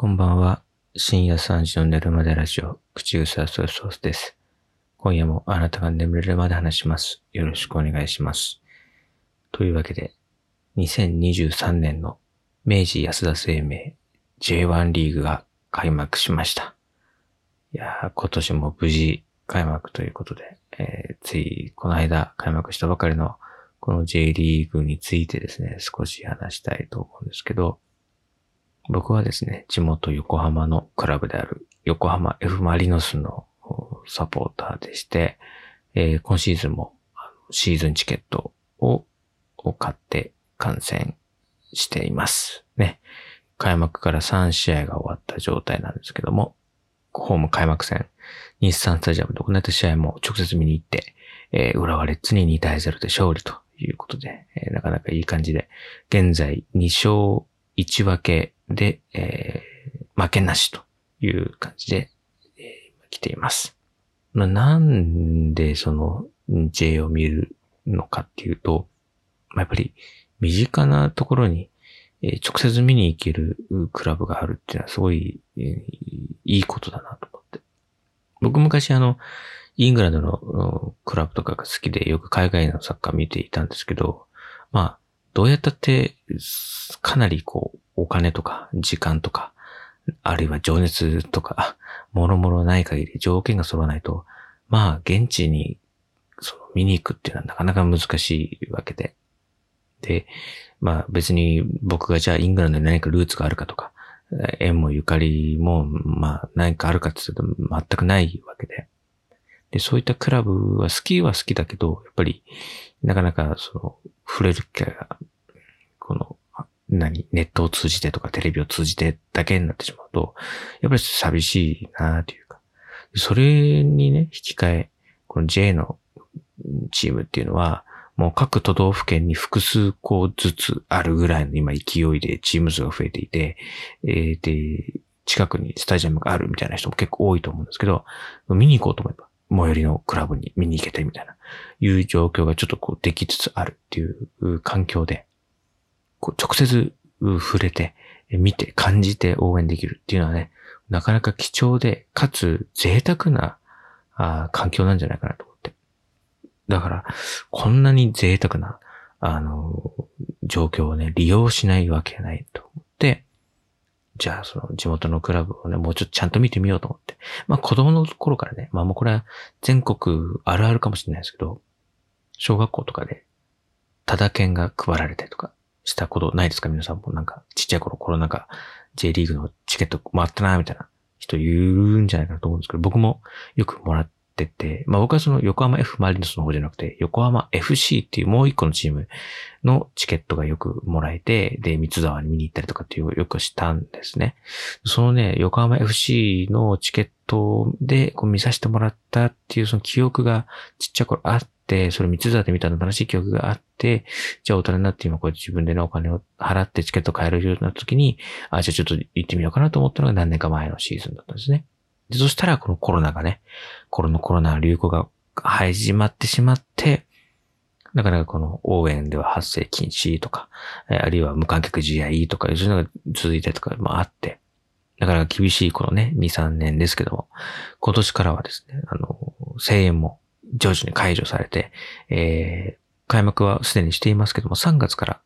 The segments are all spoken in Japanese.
こんばんは。深夜3時の寝るまでラジオ、口草ソイソースです。今夜もあなたが眠れるまで話します。よろしくお願いします。というわけで、2023年の明治安田生命 J1 リーグが開幕しました。いやー今年も無事開幕ということで、えーついこの間開幕したばかりのこの J リーグについてですね、少し話したいと思うんですけど、僕はですね、地元横浜のクラブである横浜 F マリノスのサポーターでして、えー今シーズンもシーズンチケットを買って観戦しています。ね。開幕から3試合が終わった状態なんですけども、ホーム開幕戦、日産スタジアムで行われた試合も直接見に行って、えー浦和レッズに2対0で勝利ということで、えーなかなかいい感じで、現在2勝1分けで、えー負けなしという感じで、えー来ています。まあ、なんでその J を見るのかっていうと、まあ、やっぱり身近なところに、え直接見に行けるクラブがあるっていうのはすごい、えーいいことだなと思って。僕昔あの、イングランドのクラブとかが好きでよく海外のサッカー見ていたんですけど、まあ、どうやったって、かなりこう、お金とか時間とか、あるいは情熱とか、もろもろない限り条件が揃わないと、まあ、現地に、その、見に行くっていうのはなかなか難しいわけで。で、まあ別に僕がじゃあイングランドに何かルーツがあるかとか、縁もゆかりも、まあ何かあるかって言うと全くないわけで。で、そういったクラブは好きは好きだけど、やっぱり、なかなかその、触れる機会が、この、何、ネットを通じてとかテレビを通じてだけになってしまうと、やっぱり寂しいなというか、それにね、引き換え、この J のチームっていうのは、もう各都道府県に複数校ずつあるぐらいの今勢いでチーム数が増えていて、えーで、近くにスタジアムがあるみたいな人も結構多いと思うんですけど、見に行こうと思えば、最寄りのクラブに見に行けてみたいな、いう状況がちょっとこうできつつあるっていう環境で、こう直接触れて、見て、感じて応援できるっていうのはね、なかなか貴重で、かつ贅沢なあ環境なんじゃないかなと思って。だから、こんなに贅沢な、あの、状況をね、利用しないわけないと思って、じゃあ、その地元のクラブをね、もうちょっとちゃんと見てみようと思って。まあ、子供の頃からね、まあもうこれは全国あるあるかもしれないですけど、小学校とかで、ただ券が配られたりとかしたことないですか？皆さんもなんか、ちっちゃい頃、コロナ禍、J リーグのチケット回ったな、みたいな人いるんじゃないかなと思うんですけど、僕もよくもらっってて、まあ僕はその横浜 F マリノスの方じゃなくて、横浜 FC っていうもう一個のチームのチケットがよくもらえて、で、三沢に見に行ったりとかっていうよくしたんですね。そのね、横浜 FC のチケットでこう見させてもらったっていうその記憶がちっちゃい頃あって、それ三沢で見たの楽しい記憶があって、じゃあ大人になって今こう自分でね、お金を払ってチケット買えるようになった時に、あ、じゃあちょっと行ってみようかなと思ったのが何年か前のシーズンだったんですね。で、そしたらこのコロナがね、コロナコロナ流行が始まってしまって、なかなかこの応援では発生禁止とか、あるいは無観客試合とか、そういうのが続いたりとかもあって、なかなか厳しいこのね、2、3年ですけども、今年からはですね、あの、声援も徐々に解除されて、えー開幕はすでにしていますけども、3月から、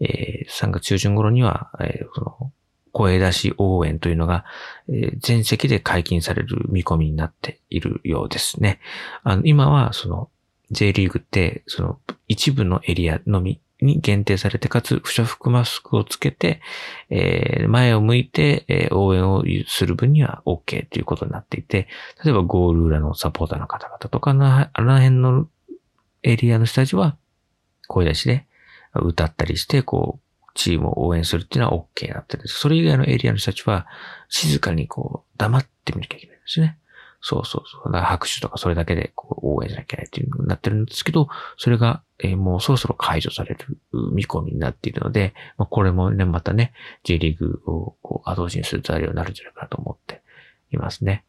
えー3月中旬頃には、えーその、声出し応援というのが、え全席で解禁される見込みになっているようですね。あの、今は、その、J リーグって、その、一部のエリアのみに限定されて、かつ、不織布マスクをつけて、え前を向いて、え応援をする分には OK ということになっていて、例えばゴール裏のサポーターの方々とかの、あの辺のエリアの人たちは、声出しで歌ったりして、こう、チームを応援するっていうのは OK になってるんです。それ以外のエリアの人たちは、静かにこう、黙ってみなきゃいけないんですね。そうそうそう。拍手とかそれだけでこう応援しなきゃいけないっていうのになってるんですけど、それが、えーもうそろそろ解除される見込みになっているので、まあ、これもね、またね、J リーグをこう後押しにする材料になるんじゃないかなと思っていますね。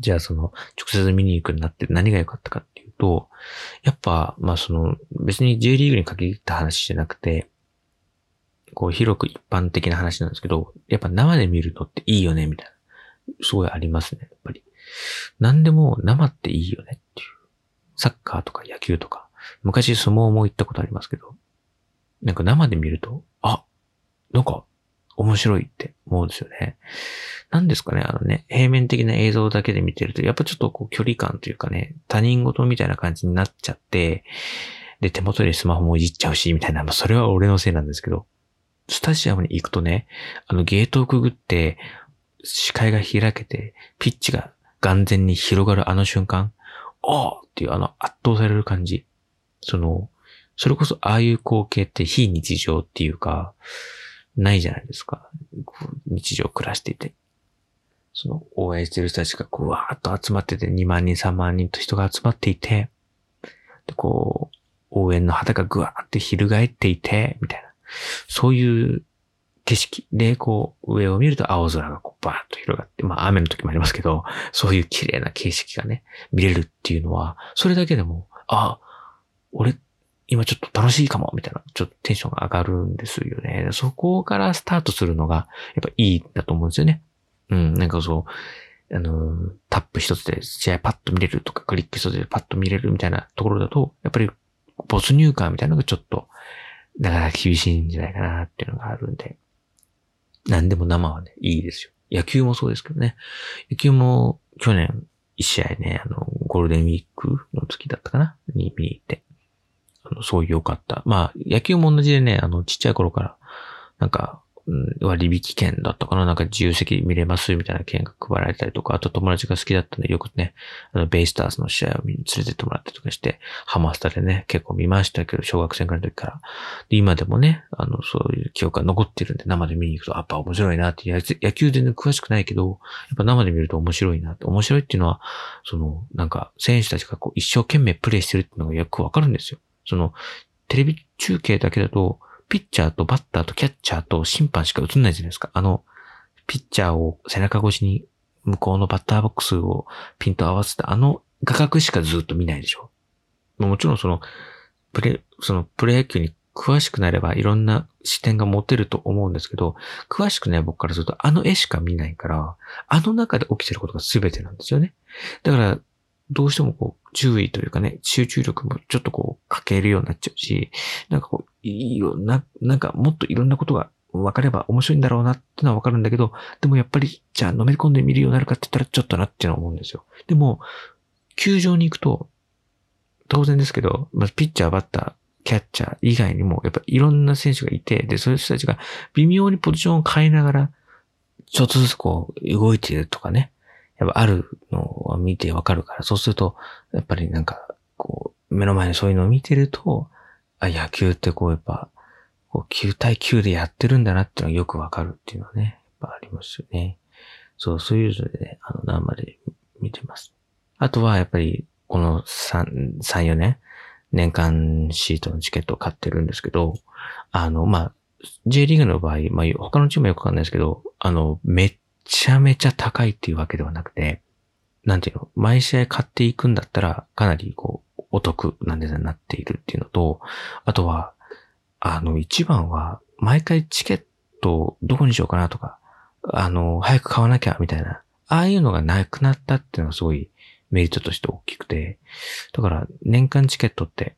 じゃあその、直接見に行くようになって何が良かったかっていうと、やっぱ、まあその、別に J リーグに限った話じゃなくて、こう広く一般的な話なんですけど、やっぱ生で見るのっていいよね、みたいな。すごいありますね、やっぱり。何でも生っていいよねっていう。サッカーとか野球とか。昔相撲も行ったことありますけど、なんか生で見ると、あ、なんか面白いって思うんですよね。なんですかね、あのね、平面的な映像だけで見てると、やっぱちょっとこう距離感というかね、他人事みたいな感じになっちゃって、で、手元でスマホもいじっちゃうし、みたいな、まあ、それは俺のせいなんですけど、スタジアムに行くとね、あのゲートをくぐって、視界が開けて、ピッチが眼前に広がるあの瞬間、おーっていうあの圧倒される感じ。その、それこそああいう光景って非日常っていうか、ないじゃないですか。日常暮らしていて。その応援してる人たちがこうわーっと集まってて2万人3万人と人が集まっていて、で、こう、応援の旗がぐわーって翻っていて、みたいな。そういう景色で、こう、上を見ると青空がこうバーッと広がって、まあ雨の時もありますけど、そういう綺麗な景色がね、見れるっていうのは、それだけでも、あ、俺、今ちょっと楽しいかも、みたいな、ちょっとテンションが上がるんですよね。そこからスタートするのが、やっぱいいんだと思うんですよね。うん、なんかそう、あの、タップ一つで試合パッと見れるとか、クリック一つでパッと見れるみたいなところだと、やっぱり没入感みたいなのがちょっと、なかなか厳しいんじゃないかなっていうのがあるんで、何でも生はね、いいですよ。野球もそうですけどね。野球も去年一試合ね、あの、ゴールデンウィークの月だったかな？に見に行って、あの、そういう良かった。まあ、野球も同じでね、あの、ちっちゃい頃から、なんか、割引券だったかな？なんか自由席見れます？みたいな券が配られたりとか、あと友達が好きだったんでよくね、あの、ベイスターズの試合を見に連れてってもらったりとかして、ハマスタでね、結構見ましたけど、小学生ぐらの時から。で、今でもね、あの、そういう記憶が残ってるんで、生で見に行くと、やっぱ面白いなって。野球全然詳しくないけど、やっぱ生で見ると面白いなって、面白いっていうのは、その、なんか、選手たちがこう、一生懸命プレイしてるっていうのがよくわかるんですよ。その、テレビ中継だけだと、ピッチャーとバッターとキャッチャーと審判しか映んないじゃないですか。あの、ピッチャーを背中越しに向こうのバッターボックスをピンと合わせたあの画角しかずっと見ないでしょ。もちろんその、プレ、そのプロ野球に詳しくなればいろんな視点が持てると思うんですけど、詳しくない僕からするとあの絵しか見ないから、あの中で起きてることが全てなんですよね。だから、どうしてもこう、注意というかね、集中力もちょっとこう、かけるようになっちゃうし、なんかこう、いいよな、なんかもっといろんなことが分かれば面白いんだろうなってのは分かるんだけど、でもやっぱり、じゃあ飲めり込んでみるようになるかって言ったらちょっとなっていうのは思うんですよ。でも、球場に行くと、当然ですけど、まずピッチャー、バッター、キャッチャー以外にも、やっぱいろんな選手がいて、で、そういう人たちが微妙にポジションを変えながら、ちょっとずつこう、動いているとかね、やっぱあるのを見てわかるから、そうすると、やっぱりなんか、こう、目の前にそういうのを見てると、あ、野球ってこうやっぱ、こう9対9でやってるんだなっていうのがよくわかるっていうのはね、やっぱありますよね。そう、そういうのでね、あの、生で見てます。あとはやっぱり、この3、3、4年、年間シートのチケットを買ってるんですけど、あの、まあ、J リーグの場合、まあ、他のチームはよくわかんないですけど、あの、めっちゃめちゃ高いっていうわけではなくて、なんていうの、毎試合買っていくんだったら、かなりこう、お得な値段になっているっていうのと、あとは、あの、一番は、毎回チケットどこにしようかなとか、あの、早く買わなきゃみたいな、ああいうのがなくなったっていうのはすごいメリットとして大きくて、だから年間チケットって、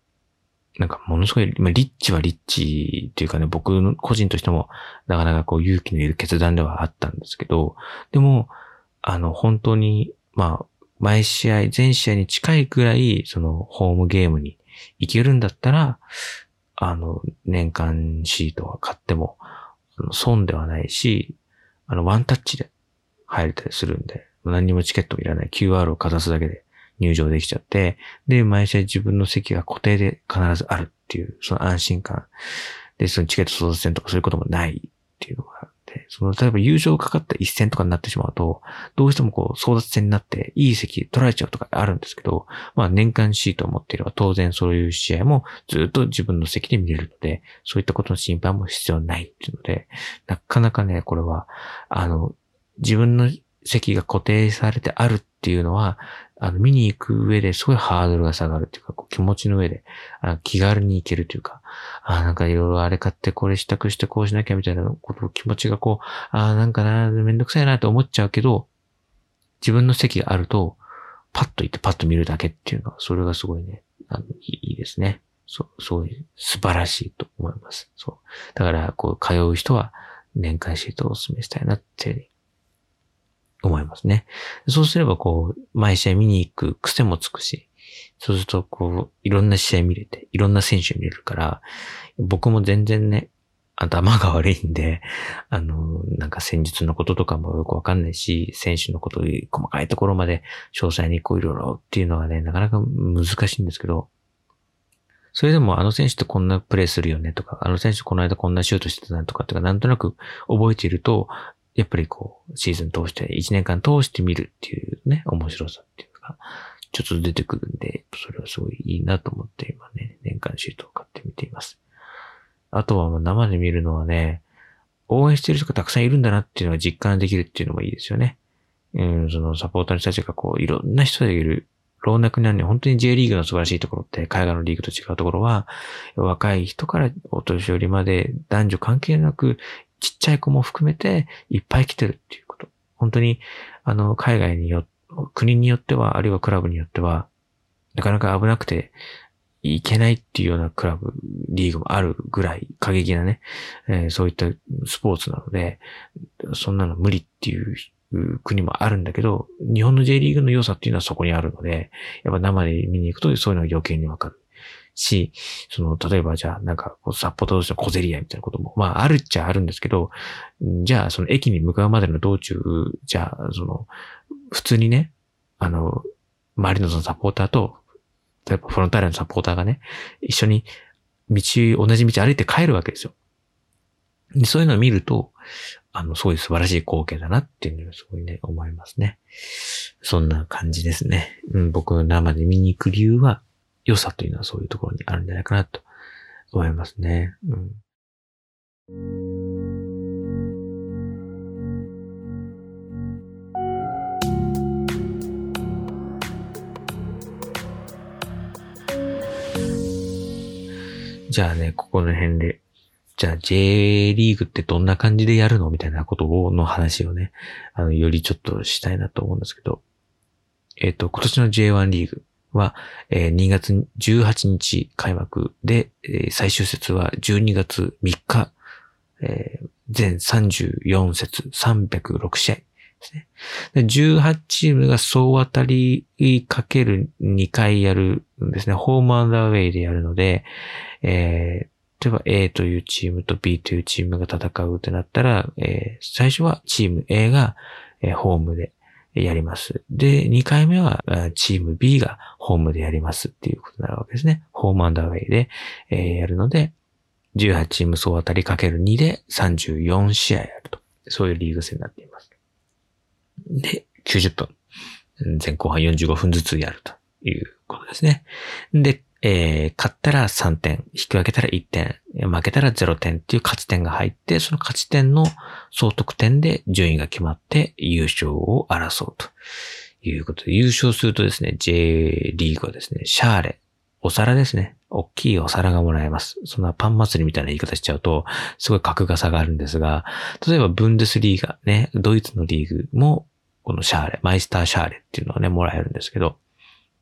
なんかものすごい、まあ、リッチはリッチっていうかね、僕の個人としてもなかなかこう勇気のいる決断ではあったんですけど、でも、あの、本当に、まあ、毎試合、全試合に近いくらい、その、ホームゲームに行けるんだったら、あの、年間シートは買っても、損ではないし、あの、ワンタッチで入れたりするんで、何にもチケットもいらない。QR をかざすだけで入場できちゃって、で、毎試合自分の席が固定で必ずあるっていう、その安心感。で、そのチケット争奪戦とかそういうこともないっていうのがあって、その、例えば優勝かかった一戦とかになってしまうと、どうしてもこう、争奪戦になって、いい席取られちゃうとかあるんですけど、まあ年間シートを持っていれば当然そういう試合もずっと自分の席で見れるので、そういったことの心配も必要ないっていうので、なかなかね、これは、あの、自分の席が固定されてあるっていうのは、あの、見に行く上ですごいハードルが下がるっていうか、こう気持ちの上で、あ気軽に行けるというか、あなんかいろいろあれ買ってこれ支度してこうしなきゃみたいなことを気持ちがこう、あなんかな、めんどくさいなと思っちゃうけど、自分の席があると、パッと行ってパッと見るだけっていうのは、それがすごいね、あの、いいですね。そう、そういう、素晴らしいと思います。そう。だから、こう、通う人は、年間シートをお勧めしたいなって思いますね。そうすれば、こう、毎試合見に行く癖もつくし、そうすると、こう、いろんな試合見れて、いろんな選手見れるから、僕も全然ね、頭が悪いんで、あの、なんか戦術のこととかもよくわかんないし、選手のこと、細かいところまで詳細にこういろいろっていうのはね、なかなか難しいんですけど、それでもあの選手ってこんなプレーするよねとか、あの選手この間こんなシュートしてたなとかってか、なんとなく覚えていると、やっぱりこう、シーズン通して、1年間通して見るっていうね、面白さっていうか、ちょっと出てくるんで、それはすごいいいなと思って今ね、年間シートを買ってみています。あとは生で見るのはね、応援してる人がたくさんいるんだなっていうのが実感できるっていうのもいいですよね。うん、そのサポーターの人たちがこう、いろんな人がいる老若男女、本当に J リーグの素晴らしいところって、海外のリーグと違うところは、若い人からお年寄りまで男女関係なく、ちっちゃい子も含めていっぱい来てるっていうこと。本当に、あの、海外によ、国によっては、あるいはクラブによっては、なかなか危なくて、いけないっていうようなクラブ、リーグもあるぐらい過激なね、えー、そういったスポーツなので、そんなの無理っていう国もあるんだけど、日本の J リーグの良さっていうのはそこにあるので、やっぱ生で見に行くとそういうのが余計にわかる。し、その、例えばじゃあ、なんか、札幌同士の小競り合いみたいなことも、まあ、あるっちゃあるんですけど、じゃあ、その駅に向かうまでの道中、じゃあ、その、普通にね、あの、マリノスのサポーターと、例えばフロンターレのサポーターがね、一緒に道、同じ道歩いて帰るわけですよ。そういうのを見ると、あの、すごい素晴らしい光景だなっていうのをすごいね、思いますね。そんな感じですね。うん、僕生で見に行く理由は、良さというのはそういうところにあるんじゃないかなと思いますね。うん。じゃあね、ここの辺でじゃあ J リーグってどんな感じでやるのみたいなことを、の話をね、あの、よりちょっとしたいなと思うんですけど、えっ、ー、と、今年の J1 リーグは、えー、2月18日開幕で、えー、最終節は12月3日、えー、全34節306試合ですね。18チームが総当たりかける2回やるんですね。ホームアンダーウェイでやるので、えー、例えば A というチームと B というチームが戦うってなったら、えー、最初はチーム A が、えー、ホームでやります。で、2回目はチーム B がホームでやりますっていうことになるわけですね。ホームアンダーウェイで、え、やるので、18チーム総当たりかける2で34試合やると。そういうリーグ戦になっています。で、90分。前後半45分ずつやるということですね。で、えー、勝ったら3点、引き分けたら1点、負けたら0点っていう勝ち点が入って、その勝ち点の総得点で順位が決まって優勝を争うということで、優勝するとですね、J リーグはですね、シャーレ、お皿ですね。大きいお皿がもらえます。そんなパン祭りみたいな言い方しちゃうと、すごい格が下がるんですが、例えばブンデスリーガね、ドイツのリーグも、このシャーレ、マイスターシャーレっていうのをね、もらえるんですけど、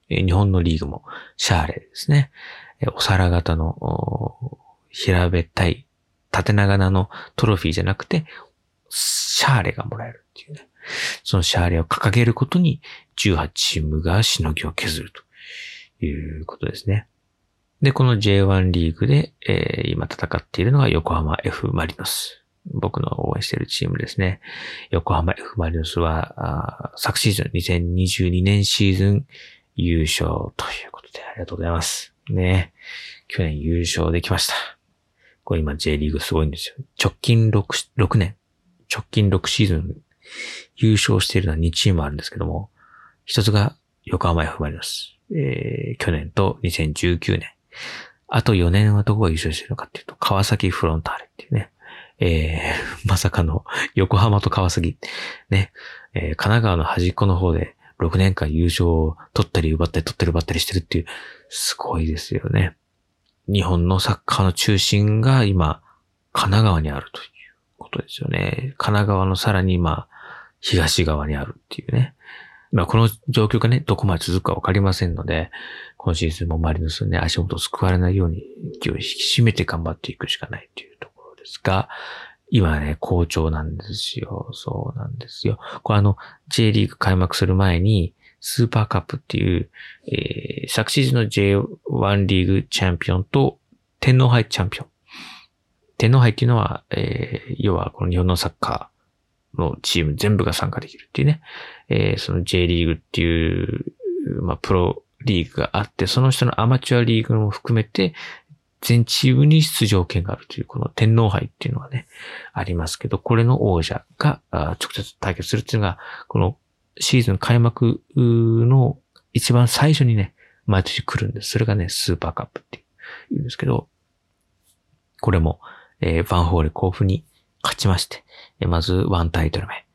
日本のリーグもシャーレですね。お皿型の平べったい縦長なのトロフィーじゃなくて、シャーレがもらえるっていうね。そのシャーレを掲げることに18チームがしのぎを削るということですね。で、この J1 リーグで、えー、今戦っているのが横浜 F マリノス。僕の応援しているチームですね。横浜 F マリノスは、昨シーズン、2022年シーズン優勝ということでありがとうございます。ね去年優勝できました。これ今 J リーグすごいんですよ。直近 6, 6年、直近6シーズン優勝しているのは2チームあるんですけども、一つが横浜 F マリノス。えー、去年と2019年。あと4年はどこが優勝してるのかっていうと、川崎フロンターレっていうね、えー、まさかの横浜と川崎、ね、えー、神奈川の端っこの方で6年間優勝を取ったり奪ったり取ったり奪ったりしてるっていう、すごいですよね。日本のサッカーの中心が今、神奈川にあるということですよね。神奈川のさらに今、東側にあるっていうね。まあ、この状況がね、どこまで続くかわかりませんので、今シーズンもマリノスね、足元を救われないように気を引き締めて頑張っていくしかないというところですが、今ね、好調なんですよ。そうなんですよ。これあの、J リーグ開幕する前に、スーパーカップっていう、えー、昨シーズンの J1 リーグチャンピオンと天皇杯チャンピオン。天皇杯っていうのは、えー、要はこの日本のサッカーのチーム全部が参加できるっていうね。えー、その J リーグっていう、まあ、プロリーグがあって、その人のアマチュアリーグも含めて、全チームに出場権があるという、この天皇杯っていうのはね、ありますけど、これの王者が直接対決するっていうのが、このシーズン開幕の一番最初にね、毎年来るんです。それがね、スーパーカップって言うんですけど、これも、えー、バンホーレ甲府に勝ちまして、まずワンタイトル目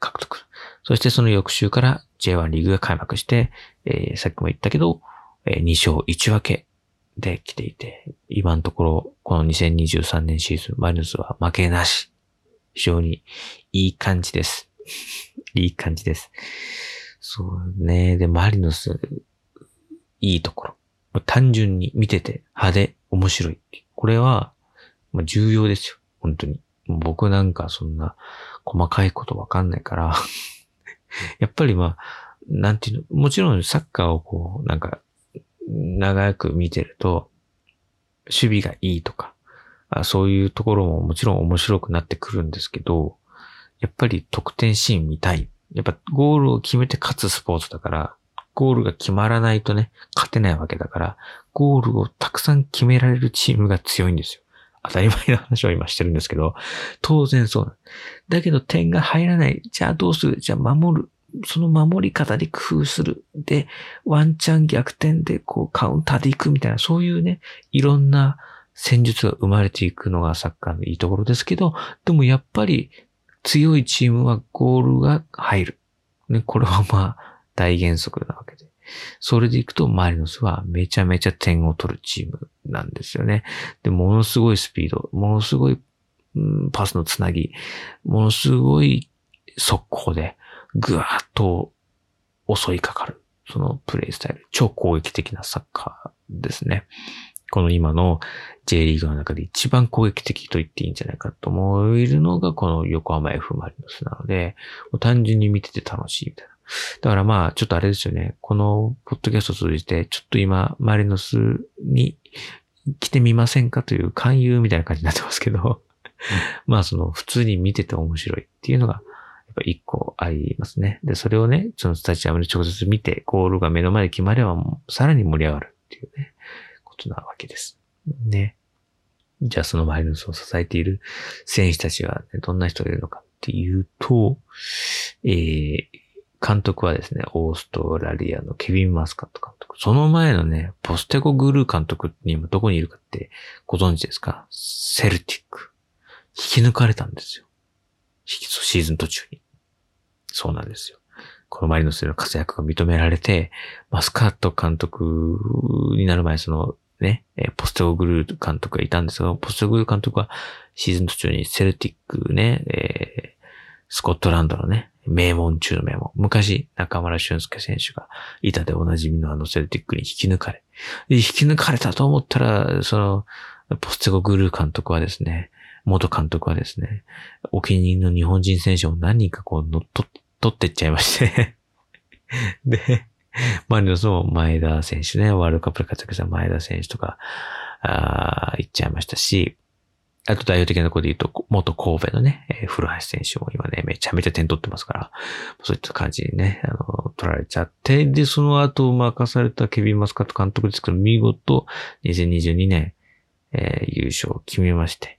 獲得。そしてその翌週から J1 リーグが開幕して、えー、さっきも言ったけど、えー、2勝1分けで来ていて、今のところ、この2023年シーズン、マリノスは負けなし。非常にいい感じです。いい感じです。そうね。で、マリノス、いいところ。単純に見てて派手、面白い。これは、重要ですよ。本当に。僕なんかそんな細かいことわかんないから やっぱりまあ、なんていうの、もちろんサッカーをこう、なんか、長く見てると、守備がいいとか、あそういうところももちろん面白くなってくるんですけど、やっぱり得点シーン見たい。やっぱゴールを決めて勝つスポーツだから、ゴールが決まらないとね、勝てないわけだから、ゴールをたくさん決められるチームが強いんですよ。当たり前の話を今してるんですけど、当然そうだけど点が入らない。じゃあどうする？じゃあ守る。その守り方で工夫する。で、ワンチャン逆転でこうカウンターでいくみたいな、そういうね、いろんな戦術が生まれていくのがサッカーのいいところですけど、でもやっぱり強いチームはゴールが入る。ね、これはまあ大原則なわけで。それでいくとマリノスはめちゃめちゃ点を取るチームなんですよね。で、ものすごいスピード、ものすごい、うん、パスのつなぎ、ものすごい速攻でぐわーっと襲いかかる。そのプレイスタイル。超攻撃的なサッカーですね。この今の J リーグの中で一番攻撃的と言っていいんじゃないかと思えるのがこの横浜 F マリノスなので、単純に見てて楽しいみたいな。だからまあ、ちょっとあれですよね。このポッドキャストを通じて、ちょっと今、マリノスに来てみませんかという勧誘みたいな感じになってますけど、まあその普通に見てて面白いっていうのがぱ一個ありますね。で、それをね、そのスタジアムで直接見て、ゴールが目の前で決まればもうさらに盛り上がるっていうね、ことなわけです。ね。じゃあそのマリノスを支えている選手たちは、ね、どんな人がいるのかっていうと、えー、監督はですね、オーストラリアのケビン・マスカット監督。その前のね、ポステコ・グルー監督に今どこにいるかってご存知ですか？セルティック。引き抜かれたんですよ。シーズン途中に。そうなんですよ。このマリノスでの活躍が認められて、マスカット監督になる前、そのね、ポストグルー監督がいたんですが、ポストグルー監督はシーズン途中にセルティックね、えー、スコットランドのね、名門中の名門。昔、中村俊介選手がいたでおなじみのあのセルティックに引き抜かれ。引き抜かれたと思ったら、その、ポステゴグルー監督はですね、元監督はですね、お気に入りの日本人選手を何人かこう乗っ取ってっちゃいまして。で、マリノスも前田選手ね、ワールドカップで活躍した前田選手とか、ああ行っちゃいましたし、あと代表的なところで言うと、元神戸のね、えー、古橋選手も今ね、めちゃめちゃ点取ってますから、そういった感じにね、あの、取られちゃって、で、その後任されたケビン・マスカット監督ですけど、見事、2022年、えー、優勝を決めまして、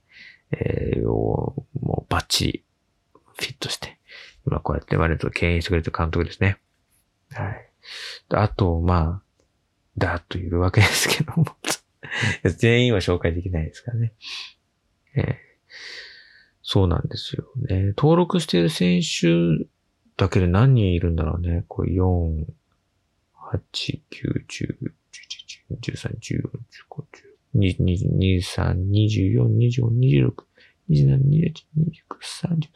えー、もうバッチリフィットして、今こうやって割と牽引してくれた監督ですね。はい。あと、まあ、だーっといるわけですけども 全員は紹介できないですからね。えー、そうなんですよね。登録している選手だけで何人いるんだろうね。これ4、8、9、10、11、12、13、14、15、16、23、24、25、26、27、28、29、30、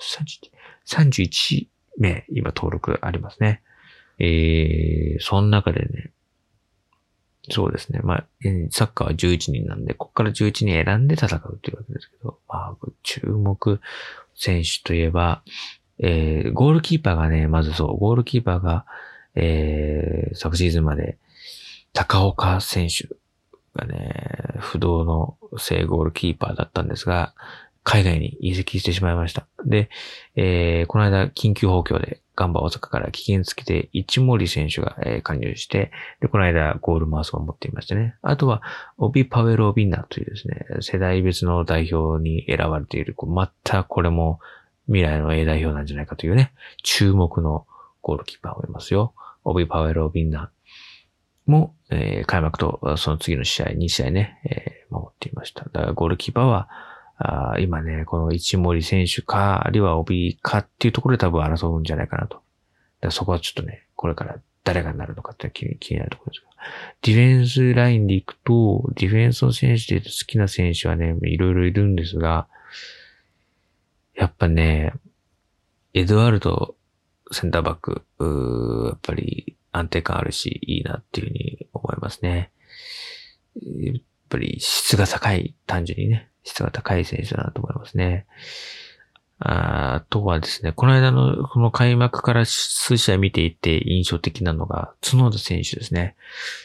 31、31名、今登録ありますね。えー、その中でね、そうですね。まあ、サッカーは11人なんで、ここから11人選んで戦うというわけですけど、まあ、注目選手といえば、えー、ゴールキーパーがね、まずそう、ゴールキーパーが、えー、昨シーズンまで、高岡選手がね、不動の正ゴールキーパーだったんですが、海外に移籍してしまいました。で、えー、この間、緊急補強で、ガンバ大阪から危険付きで、一森選手が、えー、加入して、で、この間、ゴールマウスを持っていましたね。あとは、オビ・パウエロ・ビンナーというですね、世代別の代表に選ばれている、またこれも未来の A 代表なんじゃないかというね、注目のゴールキーパーをいますよ。オビ・パウエロ・ビンナーも、えー、開幕とその次の試合、2試合ね、えー、守っていました。だからゴールキーパーは、あ今ね、この一森選手か、あるいは帯かっていうところで多分争うんじゃないかなと。だそこはちょっとね、これから誰がなるのかって気に気になるところですが。ディフェンスラインで行くと、ディフェンスの選手で好きな選手はね、いろいろいるんですが、やっぱね、エドワルドセンターバック、うやっぱり安定感あるし、いいなっていうふうに思いますね。やっぱり質が高い、単純にね。質が高い選手だなと思いますね。あとはですね、この間のこの開幕から数試合見ていて印象的なのが、角田選手ですね。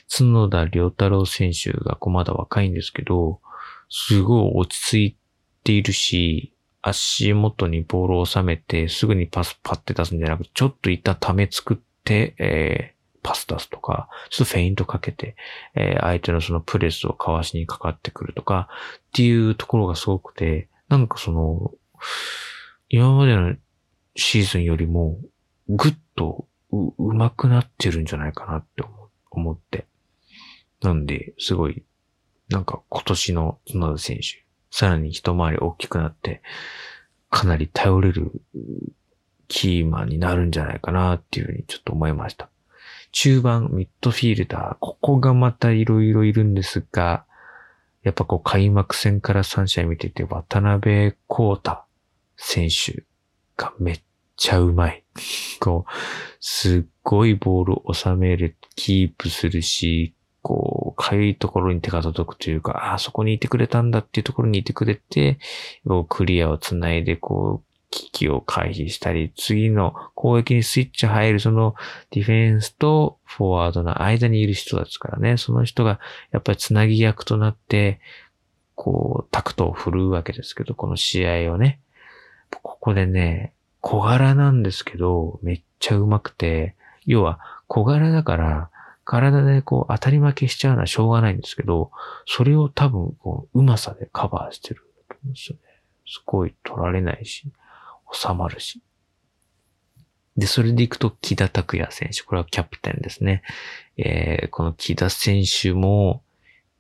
角田良太郎選手がこまだ若いんですけど、すごい落ち着いているし、足元にボールを収めてすぐにパスパって出すんじゃなくて、ちょっと一旦ため作って、え、パス出すとか、ちょっとフェイントかけて、えー、相手のそのプレスをかわしにかかってくるとか、っていうところがすごくて、なんかその、今までのシーズンよりも、ぐっとう、上手くなってるんじゃないかなって思って。なんで、すごい、なんか今年の角田選手、さらに一回り大きくなって、かなり頼れるキーマンになるんじゃないかなっていうふうにちょっと思いました。中盤、ミッドフィールダー、ここがまた色々いろいるんですが、やっぱこう開幕戦から3試合見てて、渡辺光太選手がめっちゃうまい。こう、すっごいボールを収める、キープするし、こう、かゆいところに手が届くというか、あ、そこにいてくれたんだっていうところにいてくれて、クリアをつないで、こう、危機を回避したり、次の攻撃にスイッチ入るそのディフェンスとフォワードの間にいる人ですからね、その人がやっぱりつなぎ役となって、こう、タクトを振るうわけですけど、この試合をね、ここでね、小柄なんですけど、めっちゃ上手くて、要は小柄だから、体でこう当たり負けしちゃうのはしょうがないんですけど、それを多分こう、うまさでカバーしてるんですよね。すごい取られないし。収まるし。で、それでいくと、木田拓也選手。これはキャプテンですね。えー、この木田選手も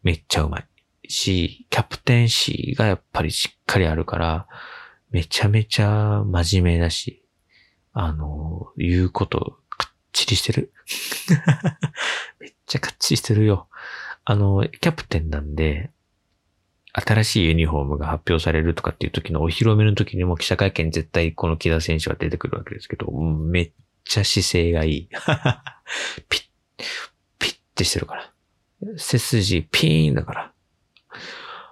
めっちゃうまいし、キャプテン誌がやっぱりしっかりあるから、めちゃめちゃ真面目だし、あの、言うことかっちりしてる。めっちゃかっちりしてるよ。あの、キャプテンなんで、新しいユニフォームが発表されるとかっていう時のお披露目の時にも記者会見絶対この木田選手は出てくるわけですけど、めっちゃ姿勢がいい。ピッ、ピッてしてるから。背筋ピーンだから。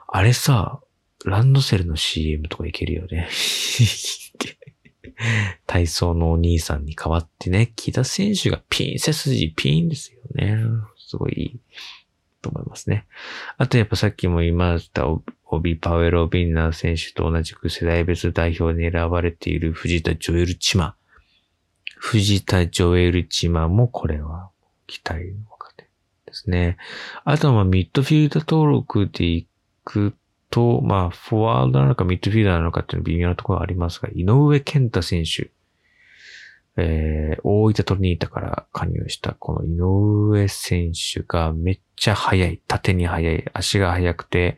あれさ、ランドセルの CM とかいけるよね。体操のお兄さんに代わってね、木田選手がピン、背筋ピーンですよね。すごいと思いますね。あとやっぱさっきも言いました、オビ・パウエロ・ビンナー選手と同じく世代別代表に選ばれている藤田・ジョエル・チマ。藤田・ジョエル・チマもこれは期待の若手ですね。あとはミッドフィールド登録でいくと、まあフォワードなのかミッドフィルダーなのかっていうの微妙なところはありますが、井上健太選手。えー、大分トリニータから加入したこの井上選手がめっちゃ速い。縦に速い。足が速くて、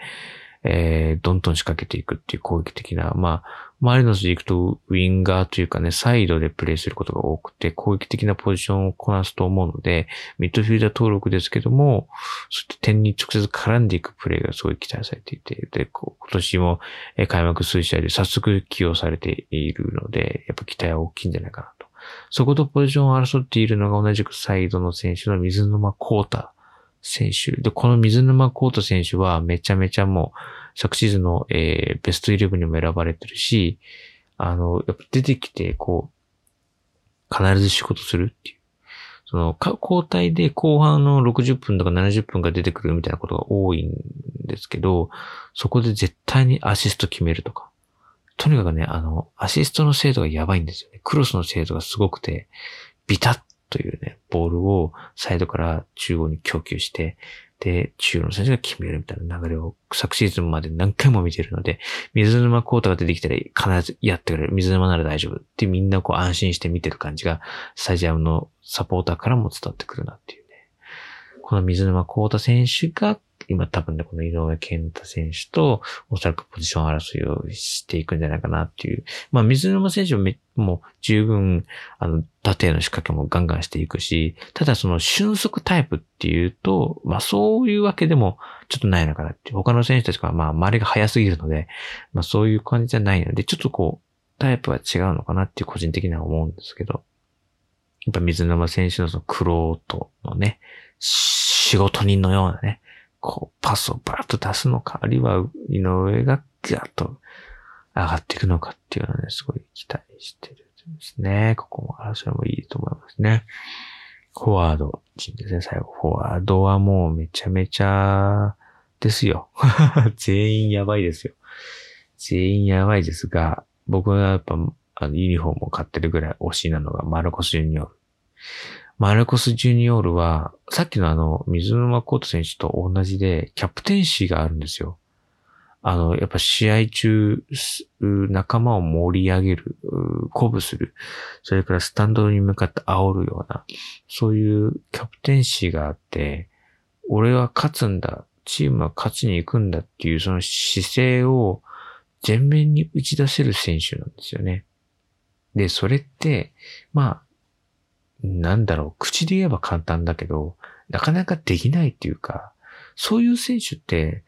えー、どんどん仕掛けていくっていう攻撃的な、まあ、マリノスで行くとウィンガーというかね、サイドでプレイすることが多くて、攻撃的なポジションをこなすと思うので、ミッドフィルダー登録ですけども、そして点に直接絡んでいくプレイがすごい期待されていて、で、今年も開幕数試合で早速起用されているので、やっぱ期待は大きいんじゃないかな。そことポジションを争っているのが同じくサイドの選手の水沼コータ選手。で、この水沼コート選手はめちゃめちゃもう、昨シーズンの、えー、ベストイレブにも選ばれてるし、あの、やっぱ出てきて、こう、必ず仕事するっていう。その、交代で後半の60分とか70分が出てくるみたいなことが多いんですけど、そこで絶対にアシスト決めるとか。とにかくね、あの、アシストの精度がやばいんですよね。クロスの精度がすごくて、ビタッというね、ボールをサイドから中央に供給して、で、中央の選手が決めるみたいな流れを昨シーズンまで何回も見てるので、水沼コートが出てきたら必ずやってくれる。水沼なら大丈夫ってみんなこう安心して見てる感じが、スタジアムのサポーターからも伝わってくるなっていうね。この水沼コート選手が今多分ね、この井上健太選手と、おそらくポジション争いをしていくんじゃないかなっていう。まあ、水沼選手ももう十分、あの、縦への仕掛けもガンガンしていくし、ただその瞬速タイプっていうと、まあそういうわけでもちょっとないのかなっていう。他の選手たちがまあ周りが速すぎるので、まあそういう感じじゃないので、ちょっとこう、タイプは違うのかなっていう個人的には思うんですけど、やっぱ水沼選手のそのクロートのね、仕事人のようなね、こう、パスをバーッと出すのか、あるいは井上がガッと上がっていくのかっていうのはね、すごい期待してるんですね。ここも争いもいいと思いますね。フォワードチームですね、最後。フォワードはもうめちゃめちゃですよ。全員やばいですよ。全員やばいですが、僕はやっぱ、あの、ユニフォームを買ってるぐらい推しなのがマルコス・ジュニオール。マルコス・ジュニオールは、さっきのあの、水沼コート選手と同じで、キャプテンシーがあるんですよ。あの、やっぱ試合中、仲間を盛り上げる、鼓舞する、それからスタンドに向かって煽るような、そういうキャプテンシーがあって、俺は勝つんだ、チームは勝ちに行くんだっていうその姿勢を前面に打ち出せる選手なんですよね。で、それって、まあ、なんだろう、口で言えば簡単だけど、なかなかできないっていうか、そういう選手って、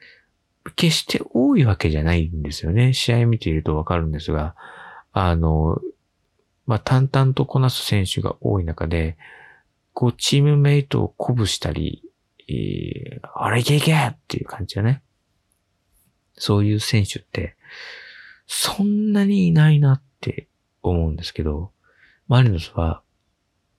決して多いわけじゃないんですよね。試合見ているとわかるんですが、あの、まあ、淡々とこなす選手が多い中で、こう、チームメイトを鼓舞したり、えー、あれいけいけっていう感じだね。そういう選手って、そんなにいないなって思うんですけど、マリノスは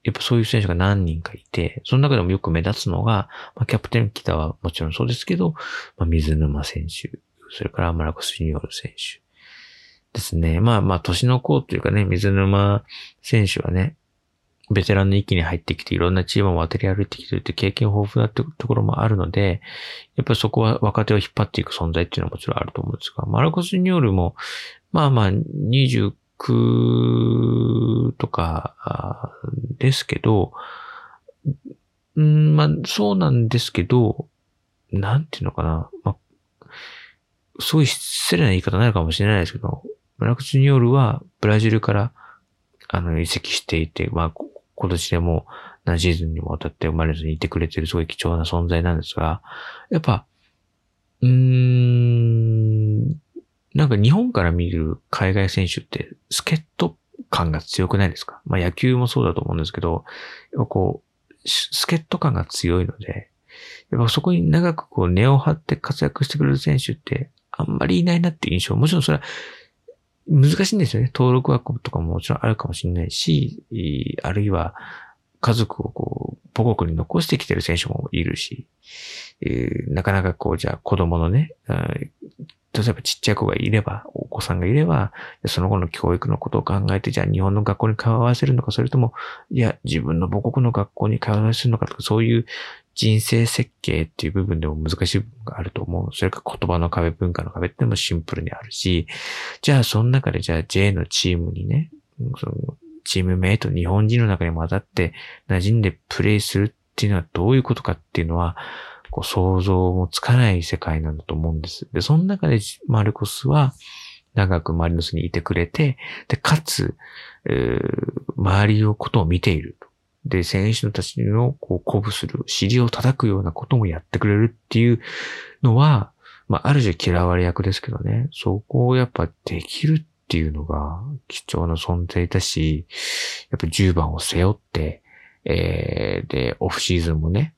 やっぱそういう選手が何人かいて、その中でもよく目立つのが、まあ、キャプテン北はもちろんそうですけど、まあ、水沼選手、それからマラコス・ジニオル選手ですね。まあまあ、年の子というかね、水沼選手はね、ベテランの域に入ってきていろんなチームを渡り歩いてきてるって経験豊富なってところもあるので、やっぱりそこは若手を引っ張っていく存在っていうのはもちろんあると思うんですが、マラコス・ニオールも、まあまあ、29とかですけど、うん、まあ、そうなんですけど、なんていうのかな。まあ、すごい失礼な言い方になるかもしれないですけど、マラクチニオールはブラジルから、あの、移籍していて、まあ、今年でも何シーズンにもわたって生まれずにいてくれてるすごい貴重な存在なんですが、やっぱ、うーん、なんか日本から見る海外選手って助っ人感が強くないですか？まあ野球もそうだと思うんですけど、こう、助っ人感が強いので、やっぱそこに長くこう根を張って活躍してくれる選手ってあんまりいないなっていう印象。もちろんそれは難しいんですよね。登録枠とかももちろんあるかもしれないし、あるいは家族をこう、母国に残してきてる選手もいるし、えー、なかなかこう、じゃあ子供のね、例えばちっちゃい子がいれば、お子さんがいれば、その後の教育のことを考えて、じゃあ日本の学校に通わせるのか、それとも、いや、自分の母国の学校に通わせるのかとか、そういう人生設計っていう部分でも難しい部分があると思う。それか言葉の壁、文化の壁ってのもシンプルにあるし、じゃあその中でじゃあ J のチームにね、そのチームメイト、日本人の中に混ざって馴染んでプレイするっていうのはどういうことかっていうのは、こう想像もつかない世界なんだと思うんです。で、その中でマルコスは長くマリノスにいてくれて、で、かつ、えー、周りのことを見ている。で、選手たちのこう鼓舞する、尻を叩くようなこともやってくれるっていうのは、まあ、ある種嫌われ役ですけどね、そこをやっぱできるっっていうのが貴重な存在だし、やっぱ10番を背負って、えー、で、オフシーズンもね、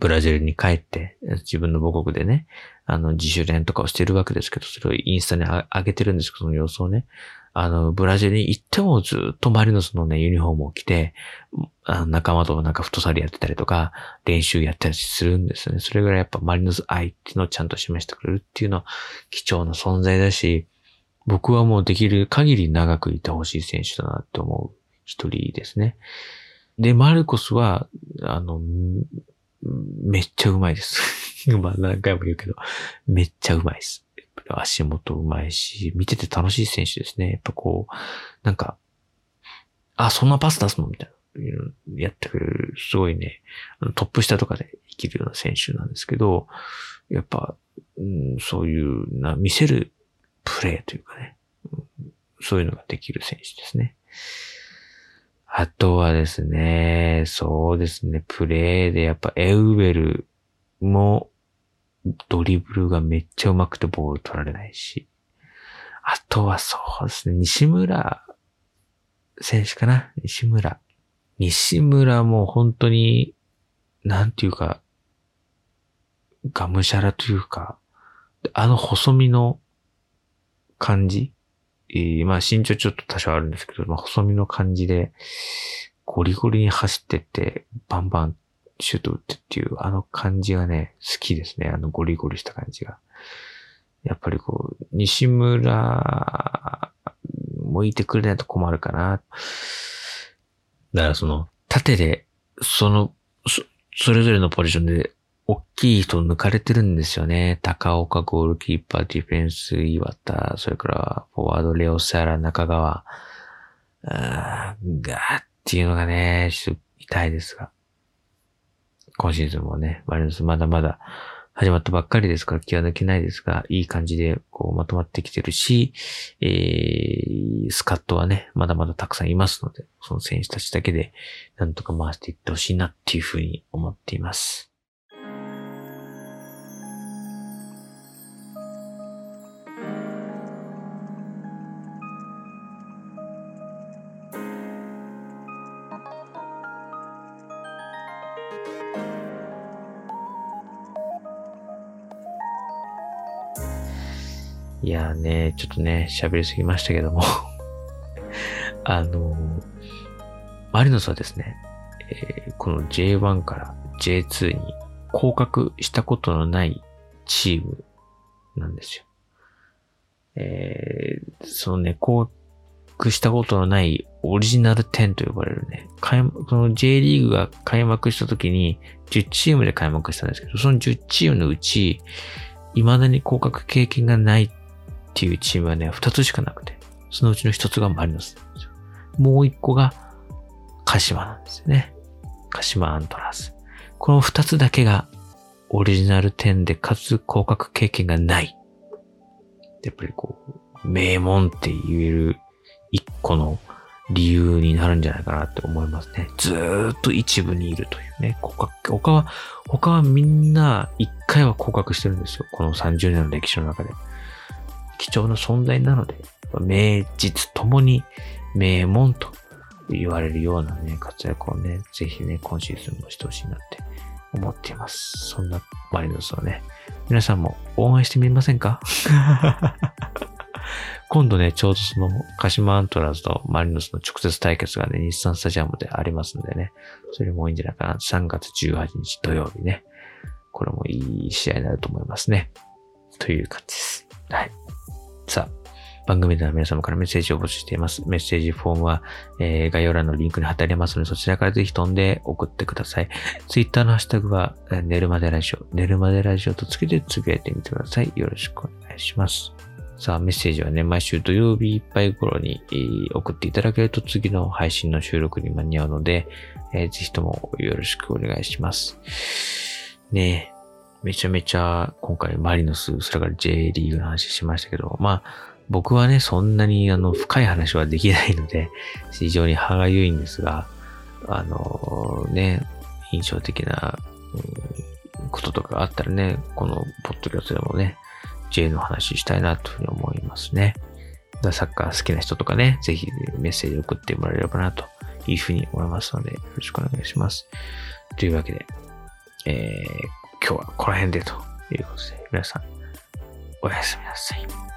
ブラジルに帰って、自分の母国でね、あの、自主練とかをしてるわけですけど、それをインスタに上げてるんですけど、その様子をね。あの、ブラジルに行ってもずっとマリノスのね、ユニフォームを着て、あの仲間となんかフットサルやってたりとか、練習やったりするんですよね。それぐらいやっぱマリノス愛っていうのをちゃんと示してくれるっていうのは貴重な存在だし、僕はもうできる限り長くいてほしい選手だなって思う一人ですね。で、マルコスは、あの、めっちゃうまいです。まあ何回も言うけど、めっちゃうまいです。足元うまいし、見てて楽しい選手ですね。やっぱこう、なんか、あ、そんなパス出すのみたいな。やってくれる、すごいね、トップ下とかで生きるような選手なんですけど、やっぱ、うん、そういうな、見せるプレーというかね、そういうのができる選手ですね。あとはですね、そうですね、プレーでやっぱエウベルもドリブルがめっちゃ上手くてボール取られないし。あとはそうですね、西村選手かな西村。西村も本当に、なんていうか、がむしゃらというか、あの細身の感じ？えー、まあ身長ちょっと多少あるんですけど、まあ細身の感じで、ゴリゴリに走ってって、バンバンシュート打ってっていう、あの感じがね、好きですね。あのゴリゴリした感じが。やっぱりこう、西村もいてくれないと困るかな。だからその、縦で、その、そ、それぞれのポジションで、大きい人抜かれてるんですよね。高岡ゴールキーパー、ディフェンス、岩田、それからフォワード、レオサラ、中川、あーガーっていうのがね、ちょっと痛いですが。今シーズンもね、マリノスまだまだ始まったばっかりですから気は抜けないですが、いい感じでこうまとまってきてるし、えー、スカットはね、まだまだたくさんいますので、その選手たちだけでなんとか回していってほしいなっていうふうに思っています。いやーね、ちょっとね、喋りすぎましたけども あのー、マリノスはですね、えー、この J1 から J2 に降格したことのないチームなんですよ。えー、そのね、降格したことのないオリジナル10と呼ばれるね、開幕、この J リーグが開幕した時に10チームで開幕したんですけど、その10チームのうち、未だに降格経験がないっていうチームはね、二つしかなくて、そのうちの一つがマリノスなんですよ。もう一個が鹿島なんですよね。鹿島アントラーズ。この二つだけがオリジナル10でかつ降格経験がない。やっぱりこう、名門って言える一個の理由になるんじゃないかなって思いますね。ずーっと一部にいるというね。他は、他はみんな一回は降格してるんですよ。この30年の歴史の中で。貴重な存在なので、名実ともに名門と言われるようなね、活躍をね、ぜひね、今シーズンもしてほしいなって思っています。そんなマリノスをね、皆さんも応援してみませんか？今度ね、ちょうどその、鹿島アントラーズとマリノスの直接対決がね、日産スタジアムでありますんでね、それもいいんじゃないかな。3月18日土曜日ね。これもいい試合になると思いますね。という感じです。はい。さあ、番組では皆様からメッセージを募集しています。メッセージフォームは、えー、概要欄のリンクに貼ってありますので、そちらからぜひ飛んで送ってください。ツイッターのハッシュタグは、寝るまでラジオ、寝るまでラジオとつけてつぶやいてみてください。よろしくお願いします。さあ、メッセージはね、毎週土曜日いっぱい頃に、送っていただけると次の配信の収録に間に合うので、えー、ぜひともよろしくお願いします。ねえめちゃめちゃ今回マリノス、それから J リーグの話しましたけど、まあ、僕はね、そんなにあの深い話はできないので、非常に歯がゆいんですが、あのね、印象的な、うん、こととかあったらね、このポッドキャストでもね、J の話したいなというふうに思いますね。サッカー好きな人とかね、ぜひメッセージ送ってもらえればなというふうに思いますので、よろしくお願いします。というわけで、えー、今日はこの辺でということで、皆さん、おやすみなさい。